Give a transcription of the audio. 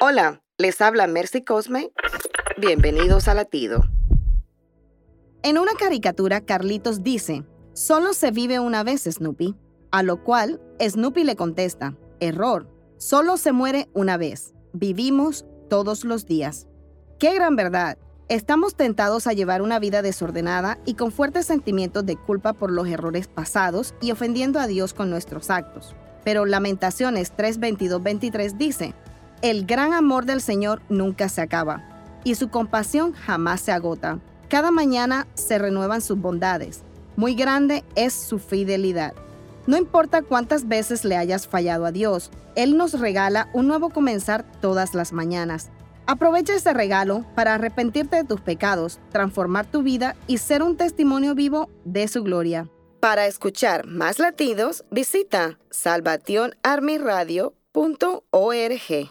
Hola, les habla Mercy Cosme. Bienvenidos a Latido. En una caricatura, Carlitos dice, solo se vive una vez, Snoopy. A lo cual, Snoopy le contesta, error, solo se muere una vez. Vivimos todos los días. ¡Qué gran verdad! Estamos tentados a llevar una vida desordenada y con fuertes sentimientos de culpa por los errores pasados y ofendiendo a Dios con nuestros actos. Pero Lamentaciones 3:22-23 dice, El gran amor del Señor nunca se acaba y su compasión jamás se agota. Cada mañana se renuevan sus bondades. Muy grande es su fidelidad. No importa cuántas veces le hayas fallado a Dios, Él nos regala un nuevo comenzar todas las mañanas. Aprovecha ese regalo para arrepentirte de tus pecados, transformar tu vida y ser un testimonio vivo de su gloria. Para escuchar más latidos, visita salvationarmyradio.org.